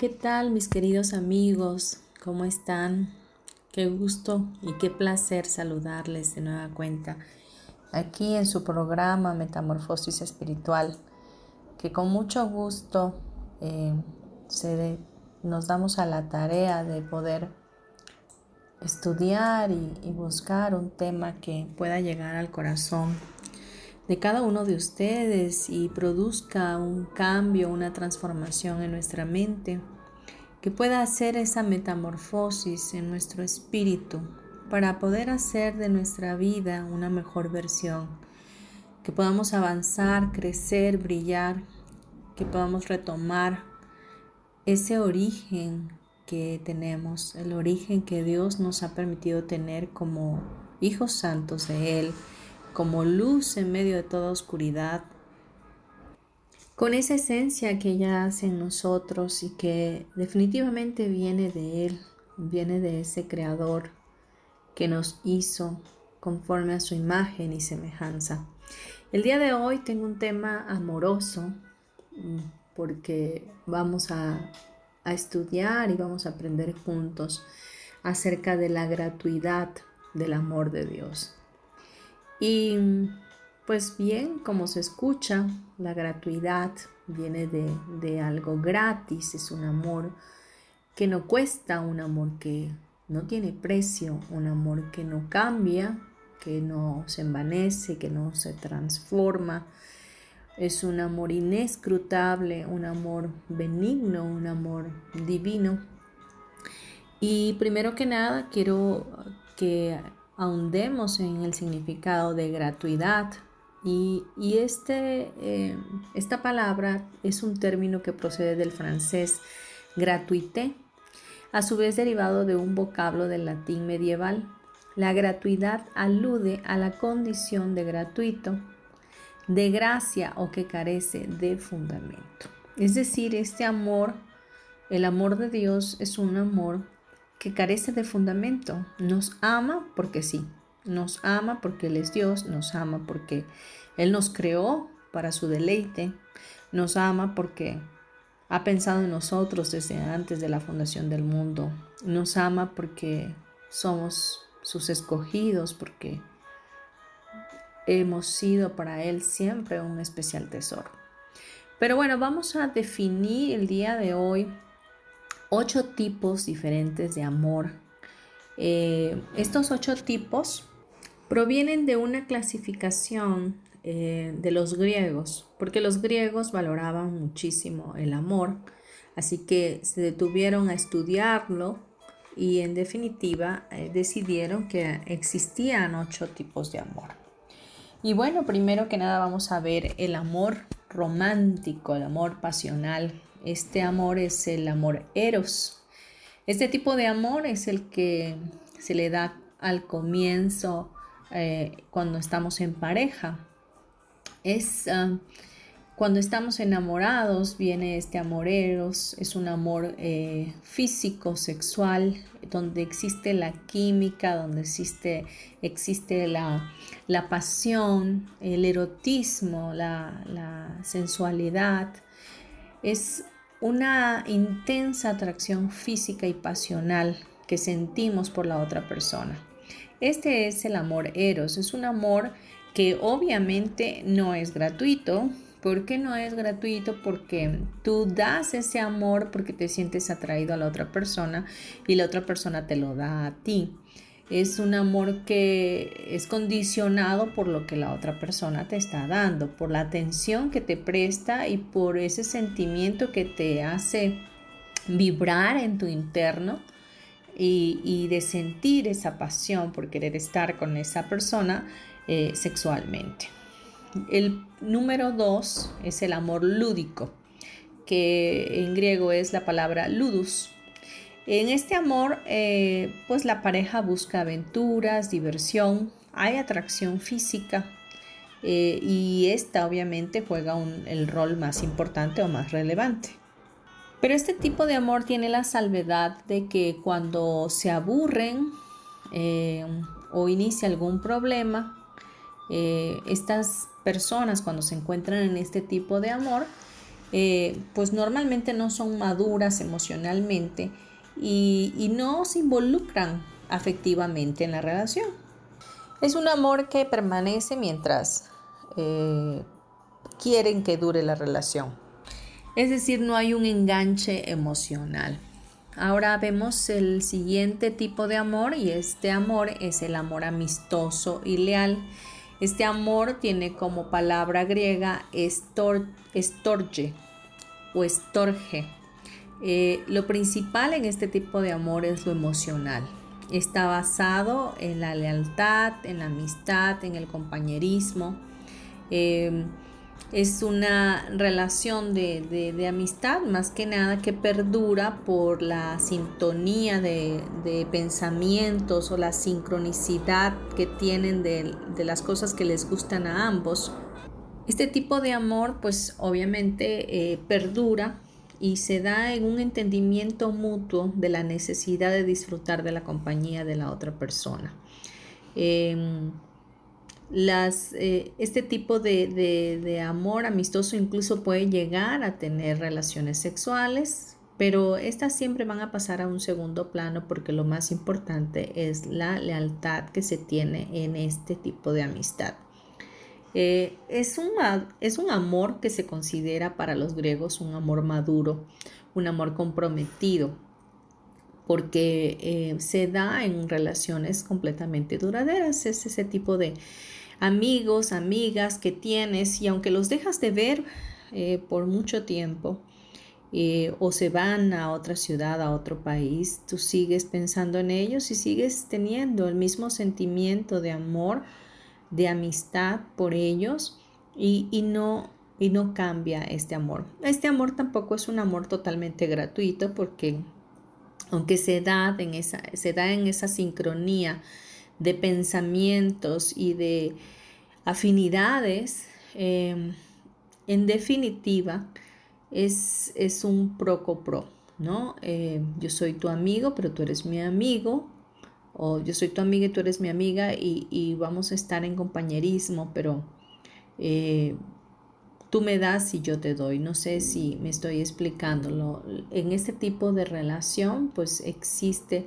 ¿Qué tal mis queridos amigos? ¿Cómo están? Qué gusto y qué placer saludarles de nueva cuenta aquí en su programa Metamorfosis Espiritual, que con mucho gusto eh, nos damos a la tarea de poder estudiar y buscar un tema que pueda llegar al corazón de cada uno de ustedes y produzca un cambio, una transformación en nuestra mente, que pueda hacer esa metamorfosis en nuestro espíritu para poder hacer de nuestra vida una mejor versión, que podamos avanzar, crecer, brillar, que podamos retomar ese origen que tenemos, el origen que Dios nos ha permitido tener como hijos santos de Él como luz en medio de toda oscuridad, con esa esencia que ella hace en nosotros y que definitivamente viene de Él, viene de ese Creador que nos hizo conforme a su imagen y semejanza. El día de hoy tengo un tema amoroso mm, porque vamos a, a estudiar y vamos a aprender juntos acerca de la gratuidad del amor de Dios. Y pues bien, como se escucha, la gratuidad viene de, algo gratis, es un amor que no cuesta, un amor que no tiene precio, un amor que no cambia, que no se envanece, que no se transforma. Es un amor inescrutable, un amor benigno, un amor divino. Y primero que nada quiero que ahondemos en el significado de gratuidad. Y, este, eh, esta palabra es un término que procede del francés gratuité, a su vez derivado de un vocablo del latín medieval. La gratuidad alude a la condición de gratuito, de gracia o que carece de fundamento. Es decir, este amor, el amor de Dios es un amor que carece de fundamento. Nos ama porque sí. Nos ama porque Él es Dios. Nos ama porque Él nos creó para su deleite. Nos ama porque ha pensado en nosotros desde antes de la fundación del mundo. Nos ama porque somos sus escogidos, porque hemos sido para Él siempre un especial tesoro. Pero bueno, vamos a definir el día de hoy ocho tipos diferentes de amor. Eh, estos ocho tipos provienen de una clasificación eh, de los griegos, porque los griegos valoraban muchísimo el amor, así que se detuvieron a estudiarlo y en definitiva eh, decidieron que existían ocho tipos de amor. Y bueno, primero que nada vamos a ver el amor romántico, el amor pasional, este amor es el amor eros. Este tipo de amor es el que se le da al comienzo eh, cuando estamos en pareja. Es ah, cuando estamos enamorados, viene este amor eros, es un amor eh, físico, sexual, donde existe la química, donde existe, existe la, pasión, el erotismo, la, la sensualidad. Es una intensa atracción física y pasional que sentimos por la otra persona. Este es el amor eros, es un amor que obviamente no es gratuito, ¿Por qué no es gratuito? Porque tú das ese amor porque te sientes atraído a la otra persona y la otra persona te lo da a ti. Es un amor que es condicionado por lo que la otra persona te está dando, por la atención que te presta y por ese sentimiento que te hace vibrar en tu interno y, de sentir esa pasión por querer estar con esa persona eh, sexualmente. El número dos es el amor lúdico, que en griego es la palabra ludus. En este amor, eh, pues la pareja busca aventuras, diversión, hay atracción física eh, y esta obviamente juega el rol más importante o más relevante. Pero este tipo de amor tiene la salvedad de que cuando se aburren eh, o inicia algún problema, estas personas cuando se encuentran en este tipo de amor, pues normalmente no son maduras emocionalmente y, no se involucran afectivamente en la relación. Es un amor que permanece mientras eh, quieren que dure la relación. Es decir, no hay un enganche emocional. Ahora vemos el siguiente tipo de amor y este amor es el amor amistoso y leal este amor tiene como palabra griega estorge o estorge. Eh, lo principal en este tipo de amor es lo emocional. Está basado en la lealtad, en la amistad, en el compañerismo. Eh, es una relación de, amistad más que nada que perdura por la sintonía de, pensamientos o la sincronicidad que tienen de, las cosas que les gustan a ambos. Este tipo de amor pues obviamente eh, perdura y se da en un entendimiento mutuo de la necesidad de disfrutar de la compañía de la otra persona. Em, las, eh, este tipo de, amor amistoso incluso puede llegar a tener relaciones sexuales, pero estas siempre van a pasar a un segundo plano porque lo más importante es la lealtad que se tiene en este tipo de amistad. Eh, es, un, es un amor que se considera para los griegos un amor maduro, un amor comprometido, porque eh, se da en relaciones completamente duraderas. Es ese tipo de, amigos, amigas que tienes y aunque los dejas de ver eh, por mucho tiempo o se van a otra ciudad, a otro país, tú sigues pensando en ellos y sigues teniendo el mismo sentimiento de amor, de amistad por ellos y, no y no cambia este amor. Este amor tampoco es un amor totalmente gratuito porque aunque se da en esa, se da en esa sincronía de pensamientos y de afinidades, em, en definitiva, es, es, un pro-co-pro, ¿no? Em, yo soy tu amigo, pero tú eres mi amigo, o yo soy tu amiga y tú eres mi amiga y, vamos a estar en compañerismo, pero eh, tú me das y yo te doy. No sé si me estoy explicándolo. En este tipo de relación, pues existe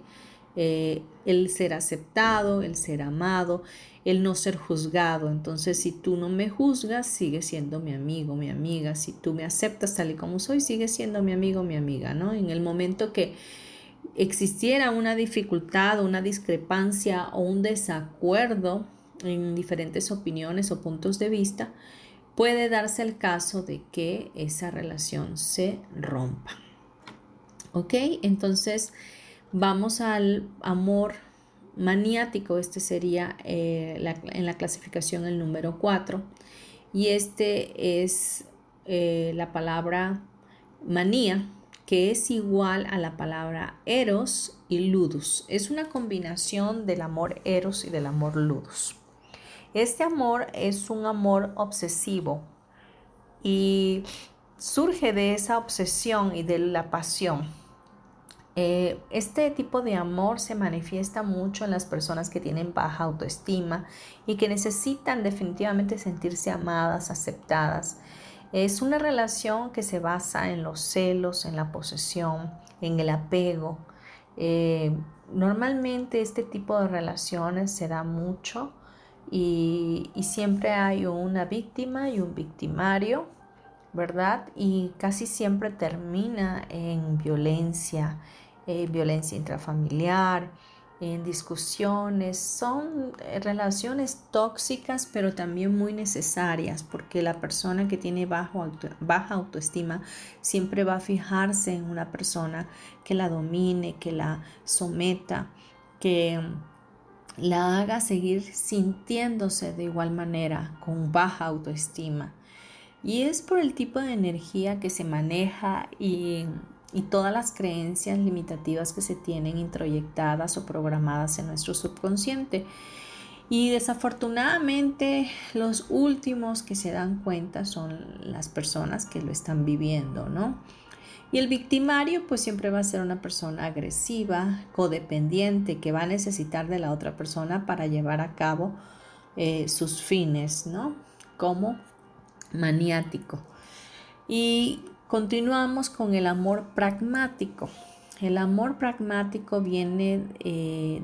eh, el ser aceptado, el ser amado, el no ser juzgado. Entonces, si tú no me juzgas, sigues siendo mi amigo, mi amiga. Si tú me aceptas tal y como soy, sigues siendo mi amigo, mi amiga, ¿no? En el momento que existiera una dificultad, una discrepancia o un desacuerdo en diferentes opiniones o puntos de vista, puede darse el caso de que esa relación se rompa. ¿Ok? Entonces, Vamos al amor maniático, este sería eh, en la clasificación el número 4 y este es eh, la palabra manía que es igual a la palabra eros y ludus. Es una combinación del amor eros y del amor ludus. Este amor es un amor obsesivo y surge de esa obsesión y de la pasión eh, este tipo de amor se manifiesta mucho en las personas que tienen baja autoestima y que necesitan definitivamente sentirse amadas, aceptadas. Es una relación que se basa en los celos, en la posesión, en el apego. Eh, normalmente este tipo de relaciones se da mucho y, siempre hay una víctima y un victimario ¿verdad? Y casi siempre termina en violencia, eh, violencia intrafamiliar, en discusiones. Son eh, relaciones tóxicas, pero también muy necesarias, porque la persona que tiene bajo baja autoestima siempre va a fijarse en una persona que la domine, que la someta, que la haga seguir sintiéndose de igual manera, con baja autoestima. Y es por el tipo de energía que se maneja y, todas las creencias limitativas que se tienen introyectadas o programadas en nuestro subconsciente. Y desafortunadamente los últimos que se dan cuenta son las personas que lo están viviendo, ¿no? Y el victimario pues siempre va a ser una persona agresiva, codependiente, que va a necesitar de la otra persona para llevar a cabo eh, sus fines, ¿no? Como maniático. Y continuamos con el amor pragmático. El amor pragmático viene eh,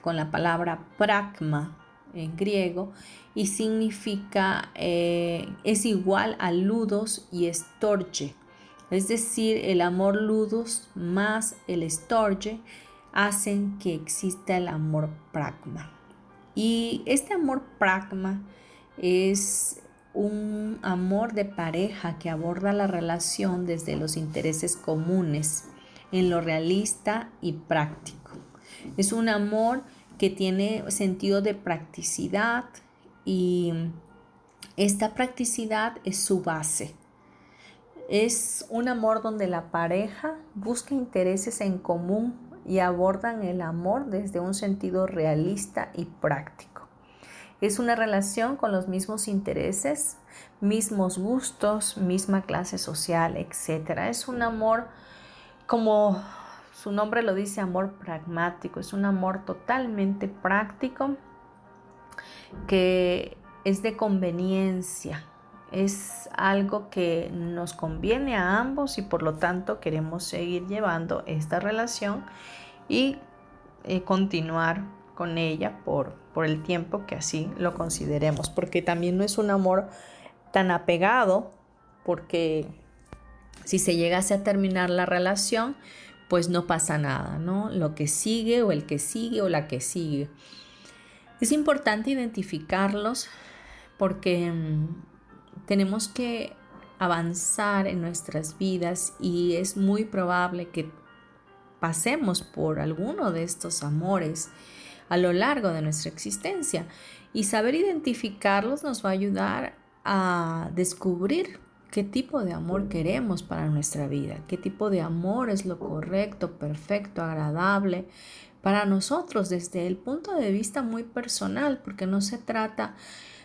con la palabra pragma en griego y significa, eh, es igual a ludos y estorge. Es decir, el amor ludos más el estorge hacen que exista el amor pragma. Y este amor pragma es un amor de pareja que aborda la relación desde los intereses comunes, en lo realista y práctico. Es un amor que tiene sentido de practicidad y esta practicidad es su base. Es un amor donde la pareja busca intereses en común y abordan el amor desde un sentido realista y práctico. Es una relación con los mismos intereses, mismos gustos, misma clase social, etc. Es un amor, como su nombre lo dice, amor pragmático. Es un amor totalmente práctico que es de conveniencia. Es algo que nos conviene a ambos y por lo tanto queremos seguir llevando esta relación y eh, continuar con ella por, por el tiempo que así lo consideremos, porque también no es un amor tan apegado, porque si se llegase a terminar la relación, pues no pasa nada, ¿no? Lo que sigue o el que sigue o la que sigue. Es importante identificarlos porque mm, tenemos que avanzar en nuestras vidas y es muy probable que pasemos por alguno de estos amores a lo largo de nuestra existencia. Y saber identificarlos nos va a ayudar a descubrir qué tipo de amor queremos para nuestra vida, qué tipo de amor es lo correcto, perfecto, agradable para nosotros desde el punto de vista muy personal, porque no se trata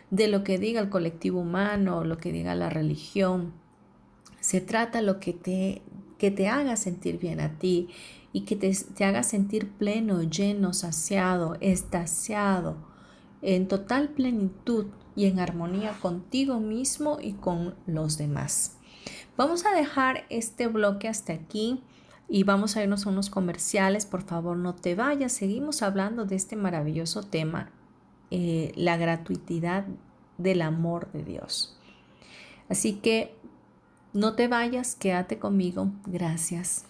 de lo que diga el colectivo humano, lo que diga la religión. Se trata lo que te, que te haga sentir bien a ti y que te, haga sentir pleno, lleno, saciado, estaciado, en total plenitud y en armonía contigo mismo y con los demás. Vamos a dejar este bloque hasta aquí y vamos a irnos a unos comerciales. Por favor, no te vayas. Seguimos hablando de este maravilloso tema, eh, la gratuidad del amor de Dios. Así que no te vayas, quédate conmigo. Gracias.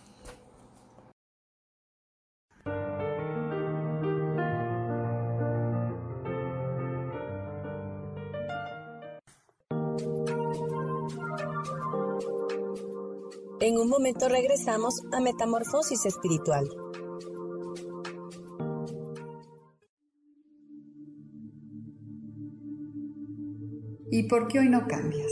En un momento regresamos a Metamorfosis Espiritual. ¿Y por qué hoy no cambias?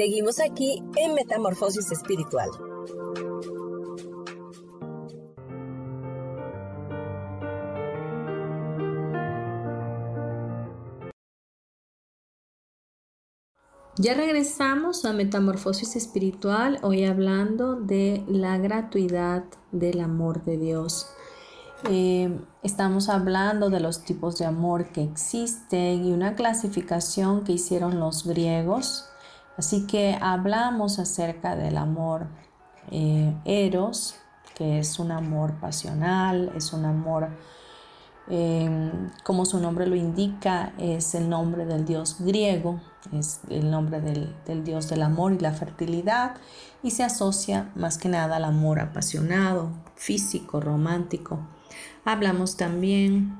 Seguimos aquí en Metamorfosis Espiritual. Ya regresamos a Metamorfosis Espiritual, hoy hablando de la gratuidad del amor de Dios. Eh, estamos hablando de los tipos de amor que existen y una clasificación que hicieron los griegos. Así que hablamos acerca del amor eh, eros, que es un amor pasional, es un amor Em, como su nombre lo indica, es el nombre del dios griego, es el nombre del, del, dios del amor y la fertilidad y se asocia más que nada al amor apasionado, físico, romántico. Hablamos también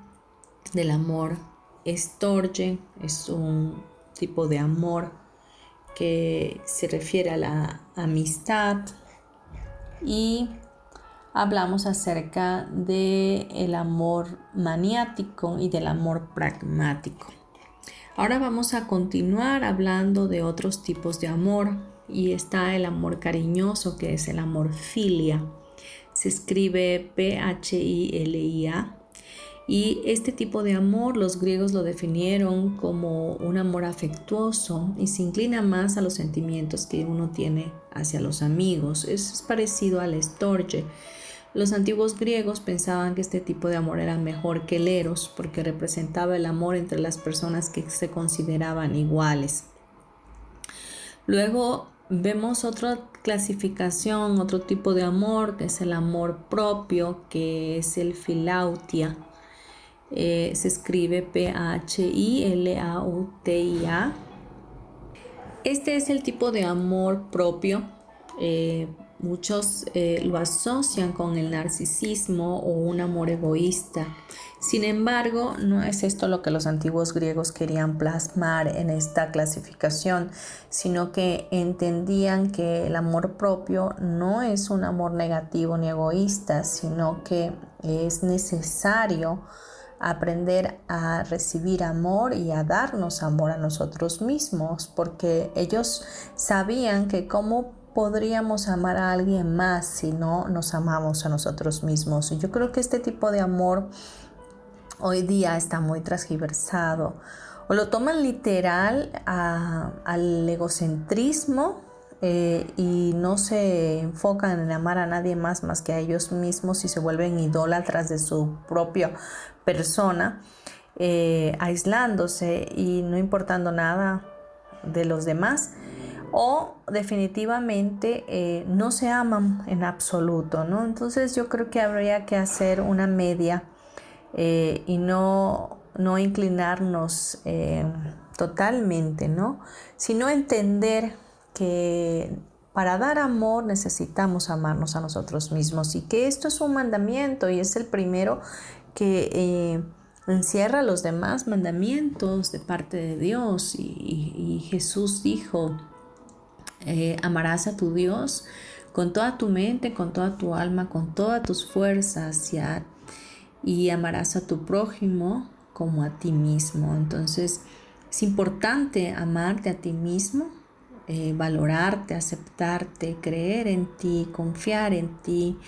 del amor estorge, es un tipo de amor que se refiere a la amistad y hablamos acerca del el amor maniático y del amor pragmático. Ahora vamos a continuar hablando de otros tipos de amor y está el amor cariñoso que es el amor filia. Se escribe P-H-I-L-I-A y este tipo de amor los griegos lo definieron como un amor afectuoso y se inclina más a los sentimientos que uno tiene hacia los amigos. Es parecido al estorge los antiguos griegos pensaban que este tipo de amor era mejor que el eros porque representaba el amor entre las personas que se consideraban iguales. Luego vemos otra clasificación, otro tipo de amor, que es el amor propio, que es el filautia. Eh, se escribe P-H-I-L-A-U-T-I-A. Este es el tipo de amor propio. Eh, Muchos eh, lo asocian con el narcisismo o un amor egoísta. Sin embargo, no es esto lo que los antiguos griegos querían plasmar en esta clasificación, sino que entendían que el amor propio no es un amor negativo ni egoísta, sino que es necesario aprender a recibir amor y a darnos amor a nosotros mismos, porque ellos sabían que como podríamos amar a alguien más si no nos amamos a nosotros mismos. Y yo creo que este tipo de amor hoy día está muy transgiversado o lo toman literal al egocentrismo eh, y no se enfocan en amar a nadie más más que a ellos mismos y se vuelven idólatras de su propia persona, eh, aislándose y no importando nada de los demás o definitivamente eh, no se aman en absoluto, ¿no? Entonces yo creo que habría que hacer una media eh, y no, no inclinarnos totalmente, ¿no? Sino entender que para dar amor necesitamos amarnos a nosotros mismos y que esto es un mandamiento y es el primero que encierra los demás mandamientos de parte de Dios y Jesús dijo, eh, amarás a tu Dios con toda tu mente, con toda tu alma, con todas tus fuerzas y amarás a tu prójimo como a ti mismo. Entonces es importante amarte a ti mismo, eh, valorarte, aceptarte, creer en ti, confiar en ti,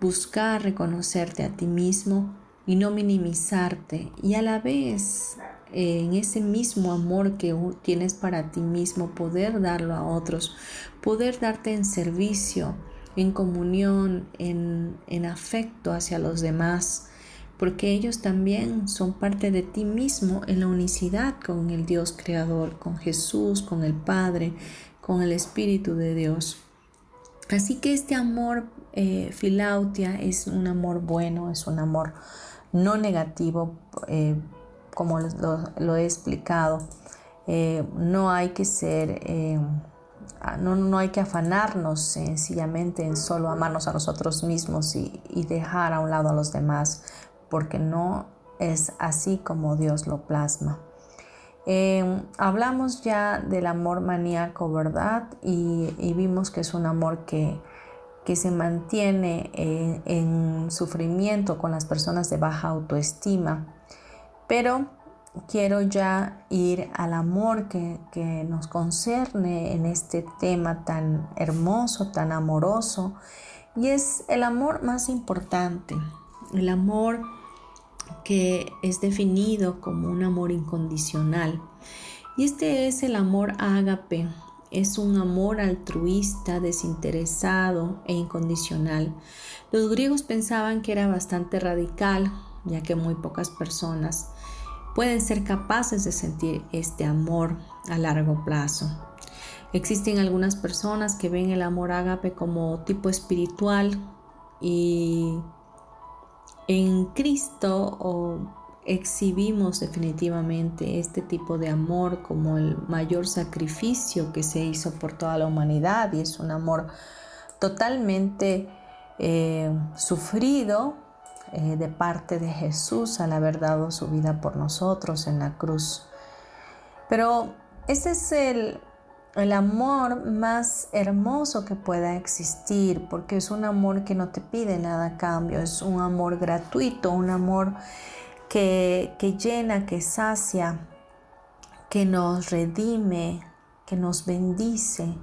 buscar reconocerte a ti mismo y no minimizarte y a la vez en ese mismo amor que tienes para ti mismo, poder darlo a otros, poder darte en servicio, en comunión, en, en afecto hacia los demás, porque ellos también son parte de ti mismo en la unicidad con el Dios Creador, con Jesús, con el Padre, con el Espíritu de Dios. Así que este amor eh, filautia es un amor bueno, es un amor no negativo. Eh, como lo, he explicado, eh, no hay que ser, eh, no, no, hay que afanarnos sencillamente en solo amarnos a nosotros mismos y, dejar a un lado a los demás, porque no es así como Dios lo plasma. Em, hablamos ya del amor maníaco, ¿verdad? Y, vimos que es un amor que, se mantiene en, sufrimiento con las personas de baja autoestima. Pero quiero ya ir al amor que, que nos concerne en este tema tan hermoso, tan amoroso. Y es el amor más importante, el amor que es definido como un amor incondicional. Y este es el amor ágape, es un amor altruista, desinteresado e incondicional. Los griegos pensaban que era bastante radical, ya que muy pocas personas pueden ser capaces de sentir este amor a largo plazo. Existen algunas personas que ven el amor ágape como tipo espiritual y en Cristo exhibimos definitivamente este tipo de amor como el mayor sacrificio que se hizo por toda la humanidad y es un amor totalmente eh, sufrido eh, de parte de Jesús al haber dado su vida por nosotros en la cruz. Pero ese es el, el amor más hermoso que pueda existir, porque es un amor que no te pide nada a cambio, es un amor gratuito, un amor que, llena, que sacia, que nos redime, que nos bendice.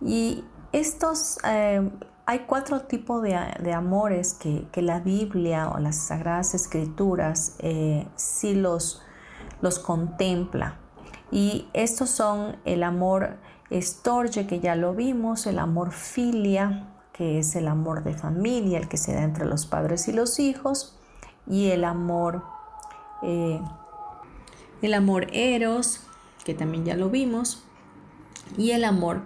Y estos, eh, hay cuatro tipos de, amores que, la Biblia o las Sagradas Escrituras eh, sí los, los contempla. Y estos son el amor estorge, que ya lo vimos, el amor filia, que es el amor de familia, el que se da entre los padres y los hijos, y el amor, eh, el amor eros, que también ya lo vimos, y el amor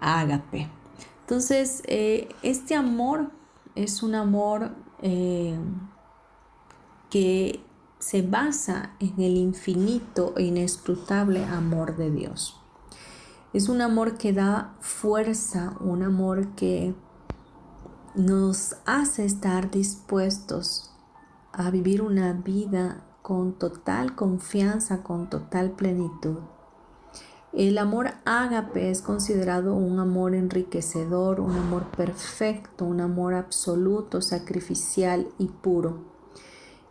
ágape. Entonces, eh, este amor es un amor eh, que se basa en el infinito e inescrutable amor de Dios. Es un amor que da fuerza, un amor que nos hace estar dispuestos a vivir una vida con total confianza, con total plenitud. El amor ágape es considerado un amor enriquecedor, un amor perfecto, un amor absoluto, sacrificial y puro.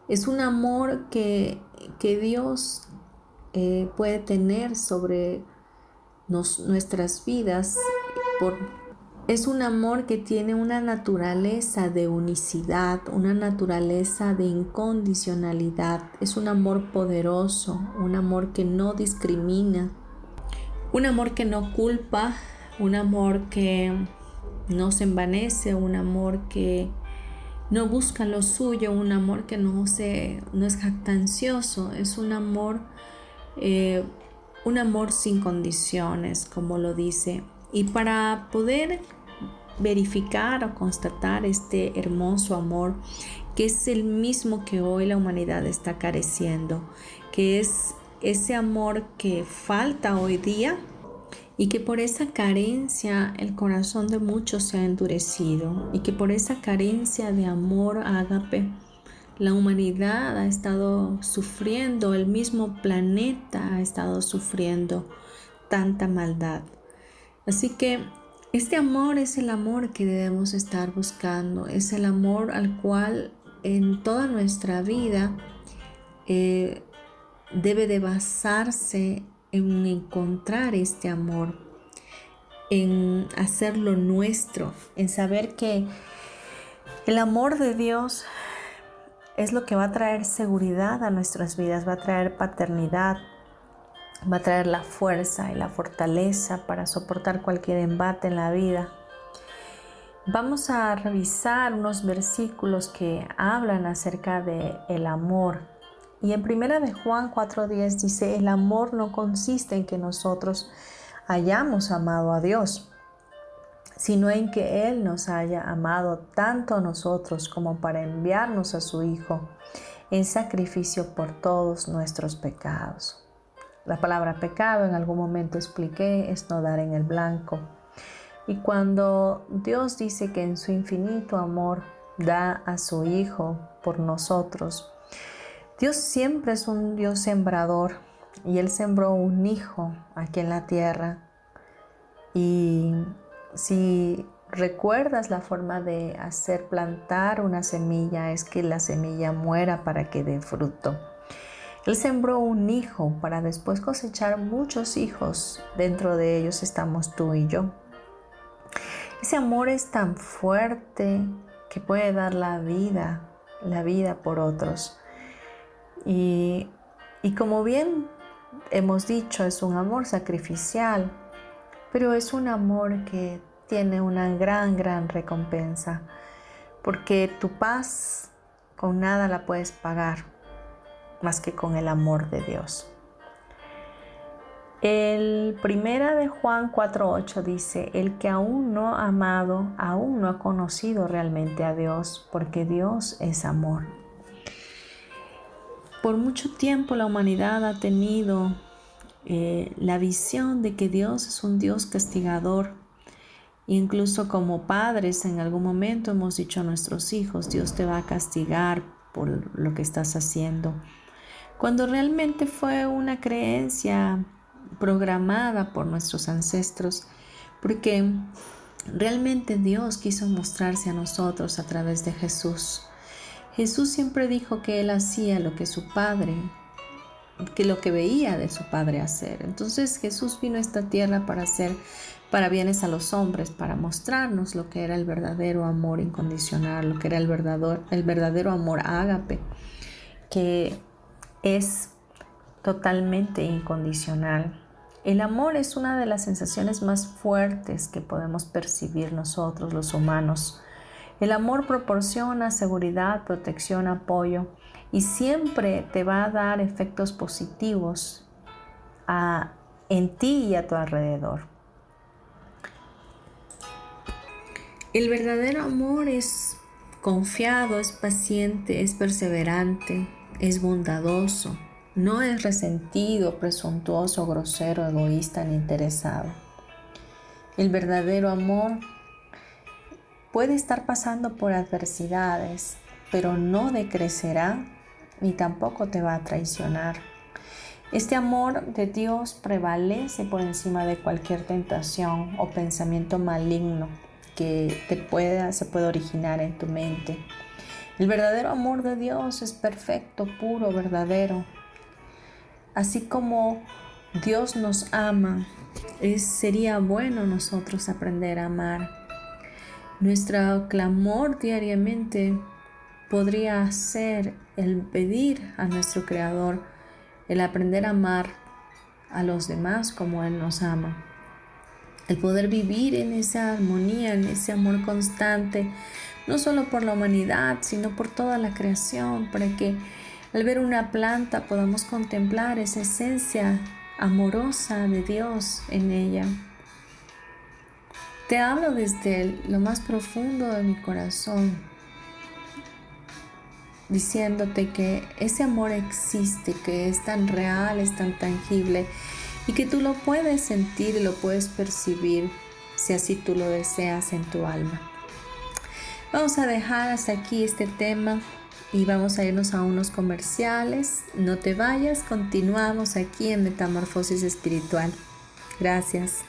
Es un amor que, Dios eh, puede tener sobre nuestras vidas. Es un amor que tiene una naturaleza de unicidad, una naturaleza de incondicionalidad. Es un amor poderoso, un amor que no discrimina, un amor que no culpa, un amor que no se envanece, un amor que no busca lo suyo, un amor que no, se, no es jactancioso, es un amor, eh, un amor sin condiciones, como lo dice. Y para poder verificar o constatar este hermoso amor, que es el mismo que hoy la humanidad está careciendo, que es ese amor que falta hoy día, y que por esa carencia el corazón de muchos se ha endurecido y que por esa carencia de amor ágape la humanidad ha estado sufriendo, el mismo planeta ha estado sufriendo tanta maldad. Así que este amor es el amor que debemos estar buscando, es el amor al cual en toda nuestra vida eh, debe de basarse en encontrar este amor, en hacerlo nuestro, en saber que el amor de Dios es lo que va a traer seguridad a nuestras vidas, va a traer paternidad, va a traer la fuerza y la fortaleza para soportar cualquier embate en la vida. Vamos a revisar unos versículos que hablan acerca de el amor y en primera de Juan 4:10 dice, el amor no consiste en que nosotros hayamos amado a Dios, sino en que Él nos haya amado tanto a nosotros como para enviarnos a su Hijo en sacrificio por todos nuestros pecados. La palabra pecado en algún momento expliqué es no dar en el blanco. Y cuando Dios dice que en su infinito amor da a su Hijo por nosotros, Dios siempre es un Dios sembrador. y Él sembró un hijo aquí en la tierra. Y si recuerdas la forma de hacer plantar una semilla, es que la semilla muera para que dé fruto. Él sembró un hijo para después cosechar muchos hijos. Dentro de ellos estamos tú y yo. Ese amor es tan fuerte que puede dar la vida, la vida por otros. Y, y como bien hemos dicho, es un amor sacrificial, pero es un amor que tiene una gran, gran recompensa, porque tu paz con nada la puedes pagar más que con el amor de Dios. El primera de Juan 4:8 dice, el que aún no ha amado, aún no ha conocido realmente a Dios, porque Dios es amor. Por mucho tiempo la humanidad ha tenido eh, la visión de que Dios es un Dios castigador. Incluso como padres en algún momento hemos dicho a nuestros hijos, Dios te va a castigar por lo que estás haciendo. Cuando realmente fue una creencia programada por nuestros ancestros, porque realmente Dios quiso mostrarse a nosotros a través de Jesús. Jesús siempre dijo que él hacía lo que su padre, que lo que veía de su padre hacer. Entonces Jesús vino a esta tierra para hacer para bienes a los hombres, para mostrarnos lo que era el verdadero amor incondicional, lo que era el verdadero, el verdadero amor ágape, que es totalmente incondicional. El amor es una de las sensaciones más fuertes que podemos percibir nosotros los humanos. El amor proporciona seguridad, protección, apoyo y siempre te va a dar efectos positivos en ti y a tu alrededor. El verdadero amor es confiado, es paciente, es perseverante, es bondadoso, no es resentido, presuntuoso, grosero, egoísta ni interesado. El verdadero amor Puede estar pasando por adversidades, pero no decrecerá ni tampoco te va a traicionar. Este amor de Dios prevalece por encima de cualquier tentación o pensamiento maligno que se pueda originar en tu mente. El verdadero amor de Dios es perfecto, puro, verdadero. Así como Dios nos ama, sería bueno nosotros aprender a amar nuestro clamor diariamente podría ser el pedir a nuestro Creador, el aprender a amar a los demás como Él nos ama, el poder vivir en esa armonía, en ese amor constante, no solo por la humanidad, sino por toda la creación, para que al ver una planta podamos contemplar esa esencia amorosa de Dios en ella. Te hablo desde lo más profundo de mi corazón, diciéndote que ese amor existe, que es tan real, es tan tangible y que tú lo puedes sentir y lo puedes percibir si así tú lo deseas en tu alma. Vamos a dejar hasta aquí este tema y vamos a irnos a unos comerciales. No te vayas, continuamos aquí en Metamorfosis Espiritual. Gracias.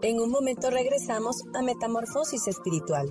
En un momento regresamos a Metamorfosis Espiritual.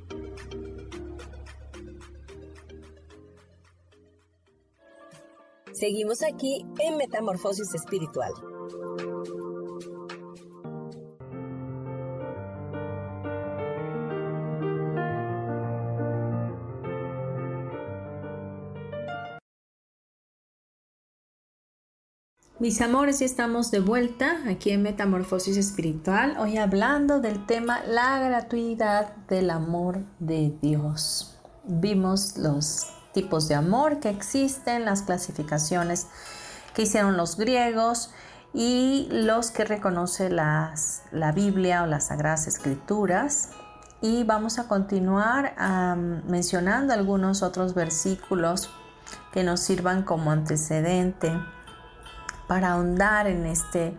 Seguimos aquí en Metamorfosis Espiritual. Mis amores, ya estamos de vuelta aquí en Metamorfosis Espiritual, hoy hablando del tema la gratuidad del amor de Dios. Vimos los tipos de amor que existen, las clasificaciones que hicieron los griegos y los que reconoce las, la Biblia o las Sagradas Escrituras. Y vamos a continuar mencionando algunos otros versículos que nos sirvan como antecedente para ahondar en este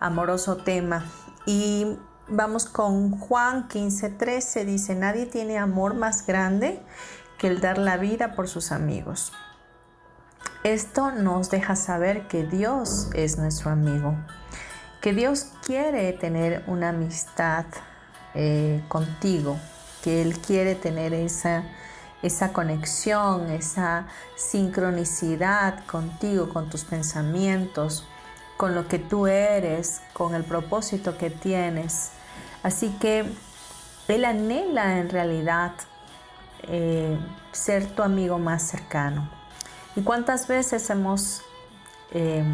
amoroso tema. Y vamos con Juan 15:13, dice, nadie tiene amor más grande que el dar la vida por sus amigos. Esto nos deja saber que Dios es nuestro amigo, que Dios quiere tener una amistad eh, contigo, que Él quiere tener esa esa conexión, esa sincronicidad contigo, con tus pensamientos, con lo que tú eres, con el propósito que tienes. Así que Él anhela en realidad eh, ser tu amigo más cercano. ¿Y cuántas veces hemos eh,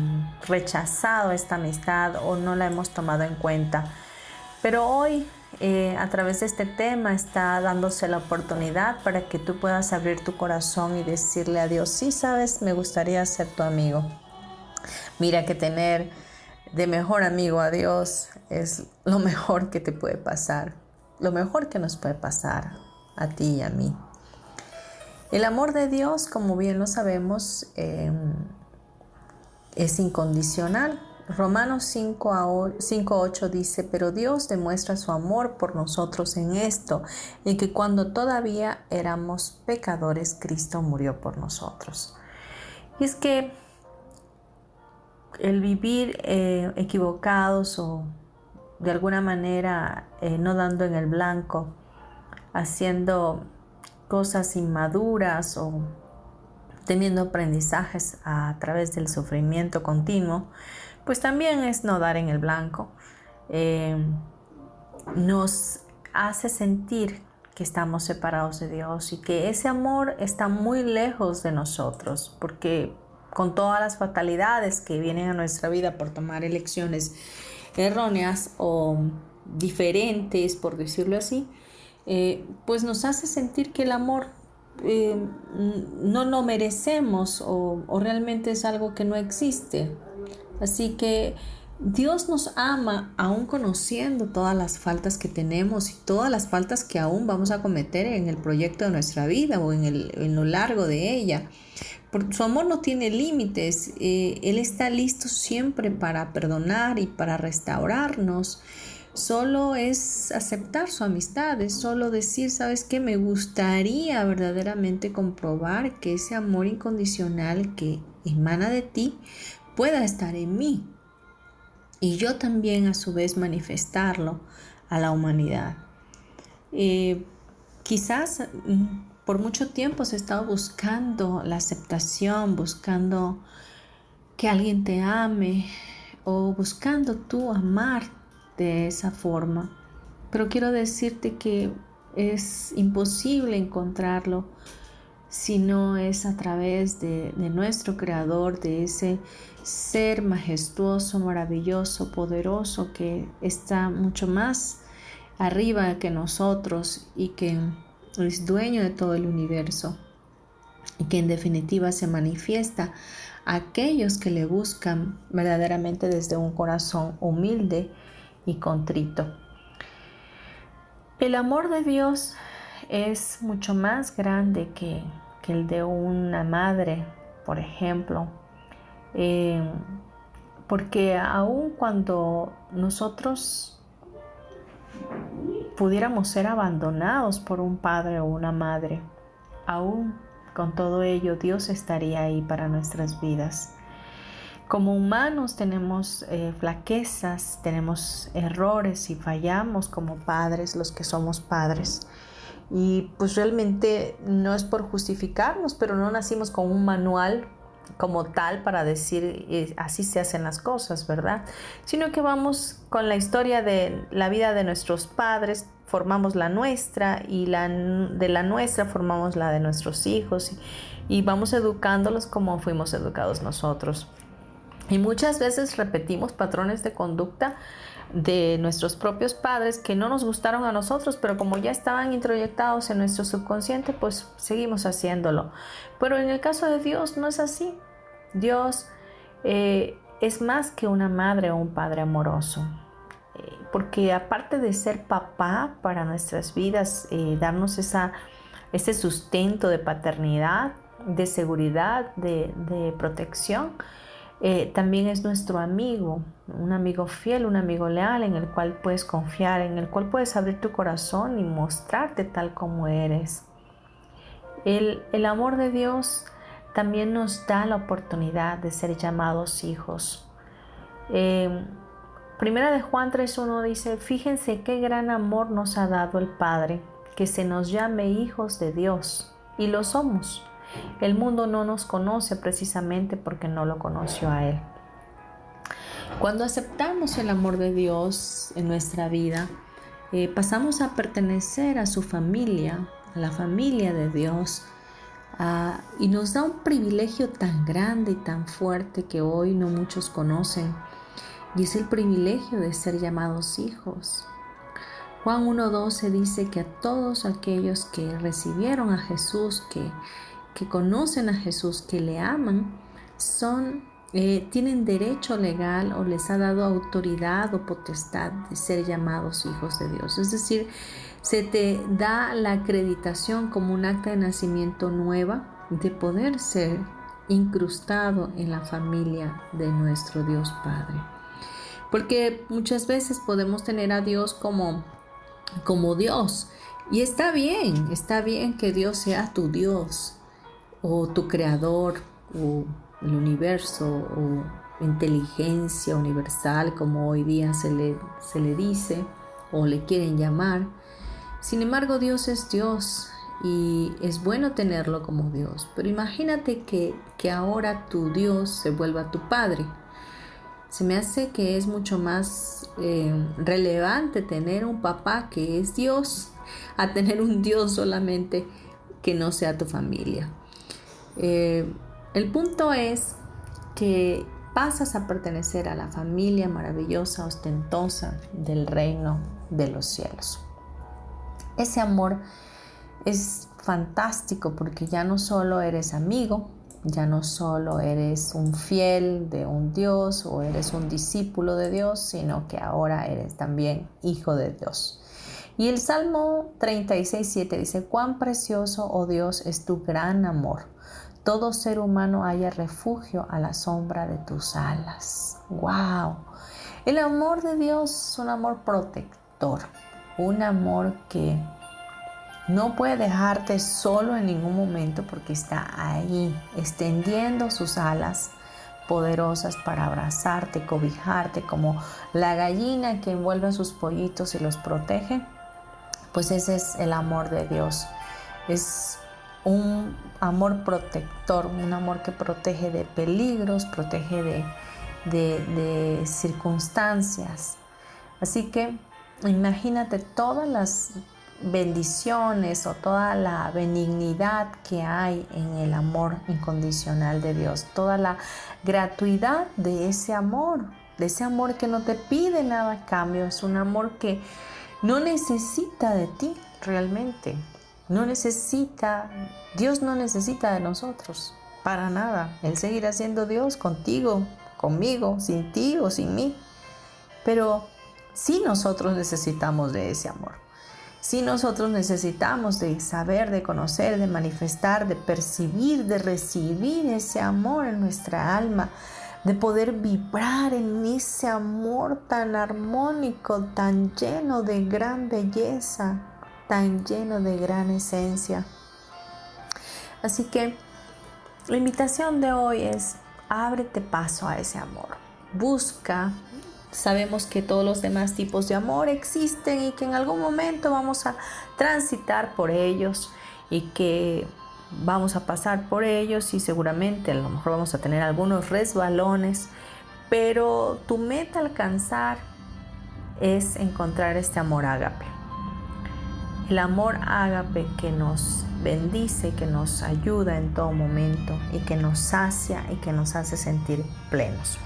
rechazado esta amistad o no la hemos tomado en cuenta? Pero hoy eh, a través de este tema está dándose la oportunidad para que tú puedas abrir tu corazón y decirle a Dios, sí, sabes, me gustaría ser tu amigo. Mira que tener de mejor amigo a Dios es lo mejor que te puede pasar, lo mejor que nos puede pasar a ti y a mí. El amor de Dios, como bien lo sabemos, em, es incondicional. Romanos 5.8 dice, pero Dios demuestra su amor por nosotros en esto, en que cuando todavía éramos pecadores, Cristo murió por nosotros. Y es que el vivir eh, equivocados o de alguna manera eh, no dando en el blanco, haciendo cosas inmaduras o teniendo aprendizajes a través del sufrimiento continuo, pues también es no dar en el blanco. Eh, nos hace sentir que estamos separados de Dios y que ese amor está muy lejos de nosotros, porque con todas las fatalidades que vienen a nuestra vida por tomar elecciones erróneas o diferentes, por decirlo así, eh, pues nos hace sentir que el amor eh, no lo merecemos o realmente es algo que no existe. Así que Dios nos ama aún conociendo todas las faltas que tenemos y todas las faltas que aún vamos a cometer en el proyecto de nuestra vida o en, lo largo de ella. su amor no tiene límites. Eh, él está listo siempre para perdonar y para restaurarnos. Solo es aceptar su amistad, es solo decir, sabes que me gustaría verdaderamente comprobar que ese amor incondicional que emana de ti pueda estar en mí y yo también a su vez manifestarlo a la humanidad. Eh, quizás mm, por mucho tiempo se ha estado buscando la aceptación, buscando que alguien te ame o buscando tú amar de esa forma. Pero quiero decirte que es imposible encontrarlo si no es a través de, nuestro Creador, de ese ser majestuoso, maravilloso, poderoso, que está mucho más arriba que nosotros y que es dueño de todo el universo. y que en definitiva se manifiesta a aquellos que le buscan verdaderamente desde un corazón humilde y contrito. El amor de Dios es mucho más grande que, el de una madre, por ejemplo, eh, porque aun cuando nosotros pudiéramos ser abandonados por un padre o una madre, aún con todo ello Dios estaría ahí para nuestras vidas. Como humanos tenemos eh, flaquezas, tenemos errores y fallamos como padres, los que somos padres. Y pues realmente no es por justificarnos, pero no nacimos con un manual como tal para decir eh, así se hacen las cosas, ¿verdad? Sino que vamos con la historia de la vida de nuestros padres, formamos la nuestra y la, de la nuestra formamos la de nuestros hijos y, y vamos educándolos como fuimos educados nosotros. Y muchas veces repetimos patrones de conducta de nuestros propios padres que no nos gustaron a nosotros, pero como ya estaban introyectados en nuestro subconsciente, pues seguimos haciéndolo. Pero en el caso de Dios no es así. Dios eh, es más que una madre o un padre amoroso. Eh, porque aparte de ser papá para nuestras vidas, eh, darnos esa, ese sustento de paternidad, de seguridad, de, de protección, eh, también es nuestro amigo, un amigo fiel, un amigo leal en el cual puedes confiar, en el cual puedes abrir tu corazón y mostrarte tal como eres. El, amor de Dios también nos da la oportunidad de ser llamados hijos. Eh, primera de Juan 3.1 dice, fíjense qué gran amor nos ha dado el Padre, que se nos llame hijos de Dios, y lo somos. El mundo no nos conoce precisamente porque no lo conoció a Él. Cuando aceptamos el amor de Dios en nuestra vida, eh, pasamos a pertenecer a su familia, a la familia de Dios, y nos da un privilegio tan grande y tan fuerte que hoy no muchos conocen, y es el privilegio de ser llamados hijos. Juan 1.12 dice que a todos aquellos que recibieron a Jesús, que que conocen a Jesús, que le aman, son, eh, tienen derecho legal o les ha dado autoridad o potestad de ser llamados hijos de Dios. Es decir, se te da la acreditación como un acta de nacimiento nueva de poder ser incrustado en la familia de nuestro Dios Padre. Porque muchas veces podemos tener a Dios como, como Dios. Y está bien, está bien que Dios sea tu Dios, o tu creador o el universo o inteligencia universal como hoy día se le, se le dice o le quieren llamar. Sin embargo, Dios es Dios y es bueno tenerlo como Dios. Pero imagínate que, ahora tu Dios se vuelva tu Padre. Se me hace que es mucho más eh, relevante tener un papá que es Dios a tener un Dios solamente que no sea tu familia. Eh, el punto es que pasas a pertenecer a la familia maravillosa, ostentosa del reino de los cielos. Ese amor es fantástico porque ya no solo eres amigo, ya no solo eres un fiel de un Dios o eres un discípulo de Dios, sino que ahora eres también hijo de Dios. Y el Salmo 36, 7 dice, cuán precioso, oh Dios, es tu gran amor todo ser humano haya refugio a la sombra de tus alas. ¡Wow! El amor de Dios es un amor protector, un amor que no puede dejarte solo en ningún momento porque está ahí, extendiendo sus alas poderosas para abrazarte, cobijarte, como la gallina que envuelve a sus pollitos y los protege. Pues ese es el amor de Dios. Es un amor protector, un amor que protege de peligros, protege de, circunstancias. Así que imagínate todas las bendiciones o toda la benignidad que hay en el amor incondicional de Dios, toda la gratuidad de ese amor, de ese amor que no te pide nada a cambio, es un amor que no necesita de ti realmente. No necesita, Dios no necesita de nosotros, para nada. Él seguirá siendo Dios contigo, conmigo, sin ti o sin mí. Pero sí nosotros necesitamos de ese amor. Sí nosotros necesitamos de saber, de conocer, de manifestar, de percibir, de recibir ese amor en nuestra alma, de poder vibrar en ese amor tan armónico, tan lleno de gran belleza, tan lleno de gran esencia. Así que la invitación de hoy es ábrete paso a ese amor. Busca. Sabemos que todos los demás tipos de amor existen y que en algún momento vamos a transitar por ellos y que vamos a pasar por ellos y seguramente a lo mejor vamos a tener algunos resbalones, pero tu meta alcanzar es encontrar este amor ágape. El amor ágape que nos bendice, que nos ayuda en todo momento y que nos sacia y que nos hace sentir plenos.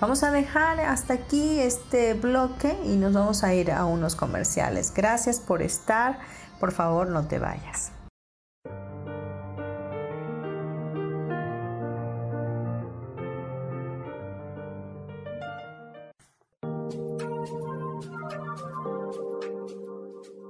Vamos a dejar hasta aquí este bloque y nos vamos a ir a unos comerciales. Gracias por estar. Por favor, no te vayas.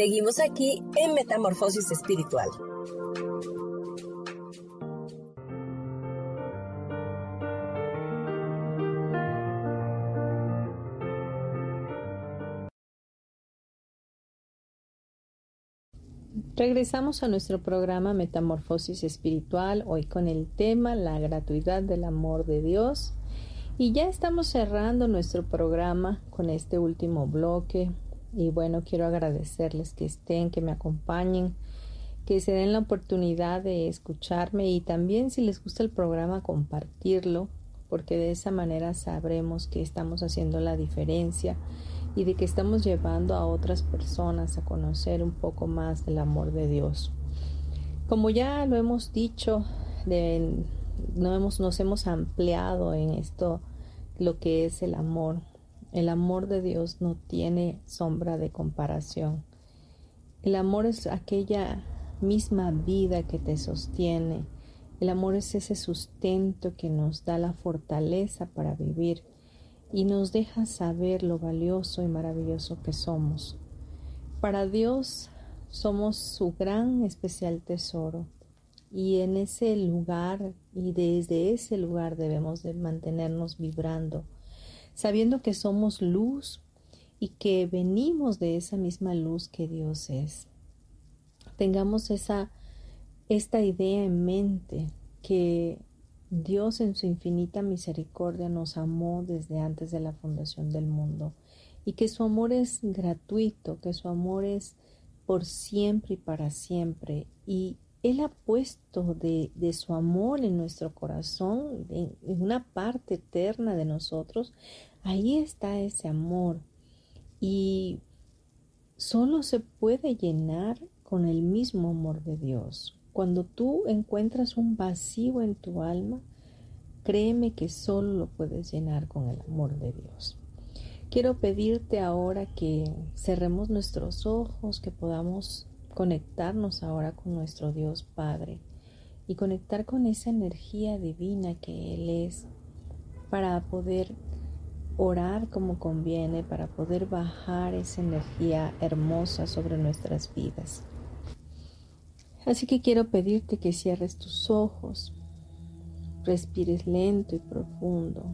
Seguimos aquí en Metamorfosis Espiritual. Regresamos a nuestro programa Metamorfosis Espiritual, hoy con el tema La gratuidad del amor de Dios. Y ya estamos cerrando nuestro programa con este último bloque y bueno, quiero agradecerles que estén, que me acompañen, que se den la oportunidad de escucharme y también si les gusta el programa compartirlo, porque de esa manera sabremos que estamos haciendo la diferencia y de que estamos llevando a otras personas a conocer un poco más del amor de Dios. Como ya lo hemos dicho, no hemos, nos hemos ampliado en esto lo que es el amor. El amor de Dios no tiene sombra de comparación. El amor es aquella misma vida que te sostiene. El amor es ese sustento que nos da la fortaleza para vivir y nos deja saber lo valioso y maravilloso que somos. Para Dios somos su gran especial tesoro y en ese lugar y desde ese lugar debemos de mantenernos vibrando sabiendo que somos luz y que venimos de esa misma luz que Dios es. Tengamos esa esta idea en mente que Dios en su infinita misericordia nos amó desde antes de la fundación del mundo y que su amor es gratuito, que su amor es por siempre y para siempre y Él ha puesto de, su amor en nuestro corazón, en, una parte eterna de nosotros, ahí está ese amor. Y solo se puede llenar con el mismo amor de Dios. Cuando tú encuentras un vacío en tu alma, créeme que solo lo puedes llenar con el amor de Dios. Quiero pedirte ahora que cerremos nuestros ojos, que podamos conectarnos ahora con nuestro Dios Padre y conectar con esa energía divina que Él es para poder orar como conviene, para poder bajar esa energía hermosa sobre nuestras vidas. Así que quiero pedirte que cierres tus ojos, respires lento y profundo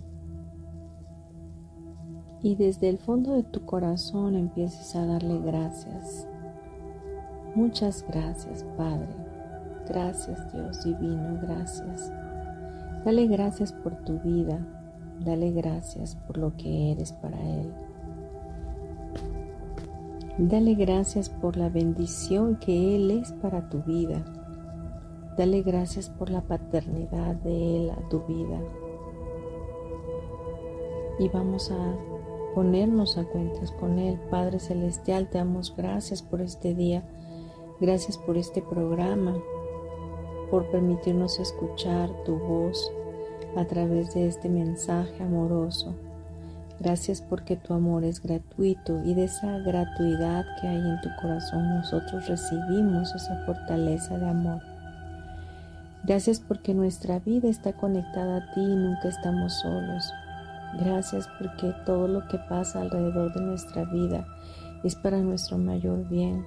y desde el fondo de tu corazón empieces a darle gracias Muchas gracias, Padre. Gracias, Dios divino, gracias. Dale gracias por tu vida. Dale gracias por lo que eres para Él. Dale gracias por la bendición que Él es para tu vida. Dale gracias por la paternidad de Él a tu vida. Y vamos a ponernos a cuentas con Él. Padre Celestial, te damos gracias por este día. Gracias por este programa, por permitirnos escuchar tu voz a través de este mensaje amoroso. Gracias porque tu amor es gratuito y de esa gratuidad que hay en tu corazón nosotros recibimos esa fortaleza de amor. Gracias porque nuestra vida está conectada a ti y nunca estamos solos. Gracias porque todo lo que pasa alrededor de nuestra vida es para nuestro mayor bien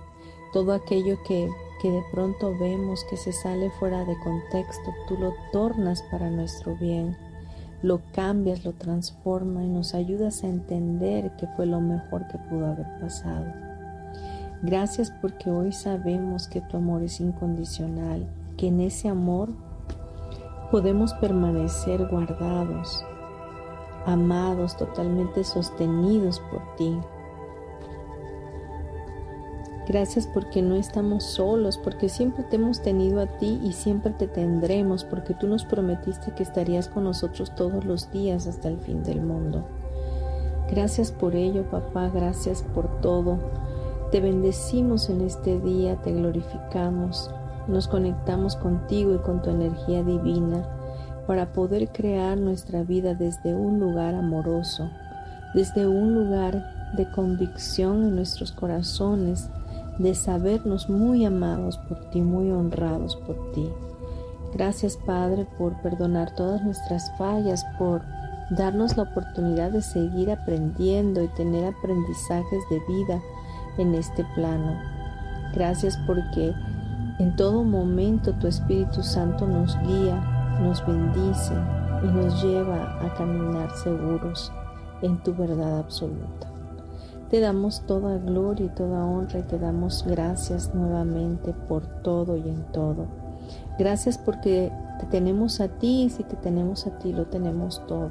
todo aquello que, de pronto vemos que se sale fuera de contexto, tú lo tornas para nuestro bien, lo cambias, lo transformas y nos ayudas a entender que fue lo mejor que pudo haber pasado. Gracias porque hoy sabemos que tu amor es incondicional, que en ese amor podemos permanecer guardados, amados, totalmente sostenidos por ti. Gracias porque no estamos solos, porque siempre te hemos tenido a ti y siempre te tendremos, porque tú nos prometiste que estarías con nosotros todos los días hasta el fin del mundo. Gracias por ello, papá, gracias por todo. Te bendecimos en este día, te glorificamos, nos conectamos contigo y con tu energía divina para poder crear nuestra vida desde un lugar amoroso, desde un lugar de convicción en nuestros corazones, de sabernos muy amados por ti, muy honrados por ti. Gracias Padre por perdonar todas nuestras fallas, por darnos la oportunidad de seguir aprendiendo y tener aprendizajes de vida en este plano. Gracias porque en todo momento tu Espíritu Santo nos guía, nos bendice y nos lleva a caminar seguros en tu verdad absoluta. Te damos toda gloria y toda honra y te damos gracias nuevamente por todo y en todo. Gracias porque te tenemos a ti y si te tenemos a ti lo tenemos todo.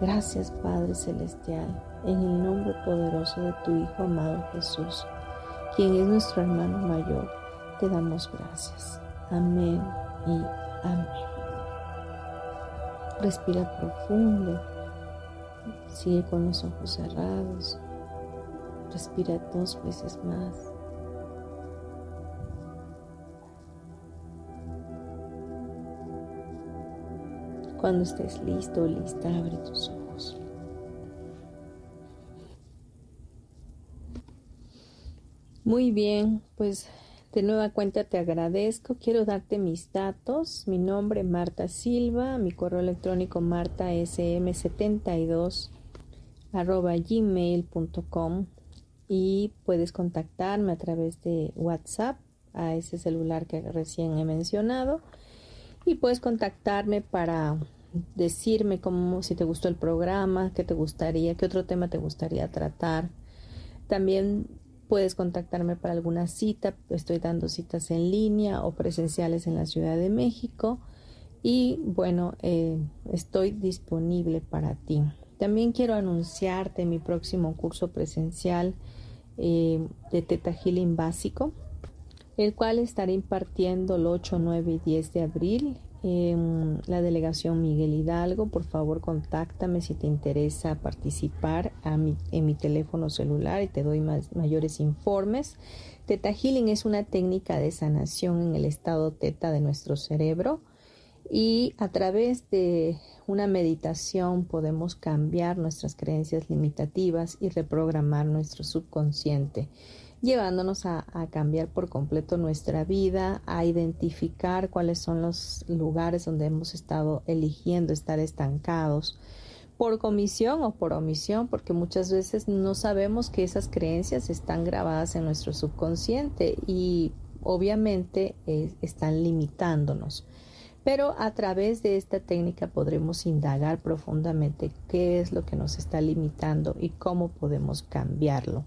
Gracias Padre Celestial, en el nombre poderoso de tu Hijo amado Jesús, quien es nuestro hermano mayor, te damos gracias. Amén y amén. Respira profundo, sigue con los ojos cerrados. Respira dos veces más. Cuando estés listo o lista, abre tus ojos. Muy bien, pues de nueva cuenta te agradezco. Quiero darte mis datos. Mi nombre Marta Silva, mi correo electrónico martasm72 arroba gmail.com y puedes contactarme a través de WhatsApp a ese celular que recién he mencionado y puedes contactarme para decirme cómo si te gustó el programa, qué te gustaría, qué otro tema te gustaría tratar. También puedes contactarme para alguna cita, estoy dando citas en línea o presenciales en la Ciudad de México y bueno, eh, estoy disponible para ti. También quiero anunciarte mi próximo curso presencial eh, de Teta Healing básico. el cual estaré impartiendo el 8, 9 y 10 de abril en la delegación Miguel Hidalgo. Por favor, contáctame si te interesa participar en mi teléfono celular y te doy mayores informes. Teta Healing es una técnica de sanación en el estado teta de nuestro cerebro y a través de una meditación podemos cambiar nuestras creencias limitativas y reprogramar nuestro subconsciente llevándonos a, cambiar por completo nuestra vida, a identificar cuáles son los lugares donde hemos estado eligiendo estar estancados por comisión o por omisión, porque muchas veces no sabemos que esas creencias están grabadas en nuestro subconsciente y obviamente eh, están limitándonos. Pero a través de esta técnica podremos indagar profundamente qué es lo que nos está limitando y cómo podemos cambiarlo.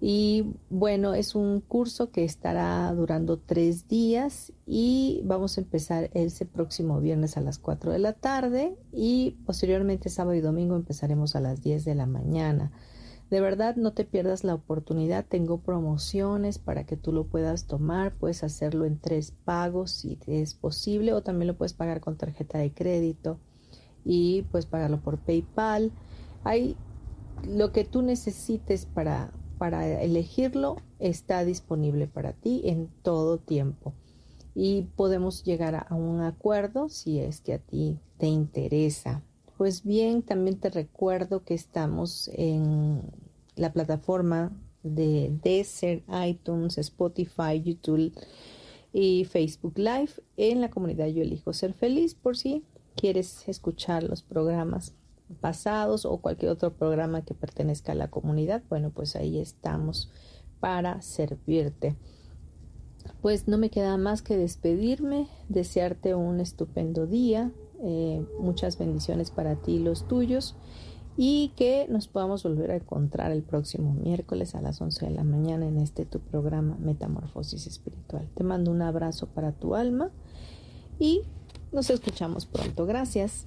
Y bueno, es un curso que estará durando tres días y vamos a empezar ese próximo viernes a las 4 de la tarde y posteriormente sábado y domingo empezaremos a las 10 de la mañana. De verdad, no te pierdas la oportunidad. Tengo promociones para que tú lo puedas tomar. Puedes hacerlo en tres pagos si es posible o también lo puedes pagar con tarjeta de crédito y puedes pagarlo por PayPal. Hay lo que tú necesites para para elegirlo está disponible para ti en todo tiempo y podemos llegar a un acuerdo si es que a ti te interesa. Pues bien, también te recuerdo que estamos en la plataforma de Desert, iTunes, Spotify, YouTube y Facebook Live. En la comunidad Yo Elijo Ser Feliz por si quieres escuchar los programas pasados o cualquier otro programa que pertenezca a la comunidad, bueno, pues ahí estamos para servirte. Pues no me queda más que despedirme, desearte un estupendo día, eh, muchas bendiciones para ti y los tuyos y que nos podamos volver a encontrar el próximo miércoles a las 11 de la mañana en este tu programa Metamorfosis Espiritual. Te mando un abrazo para tu alma y nos escuchamos pronto. Gracias.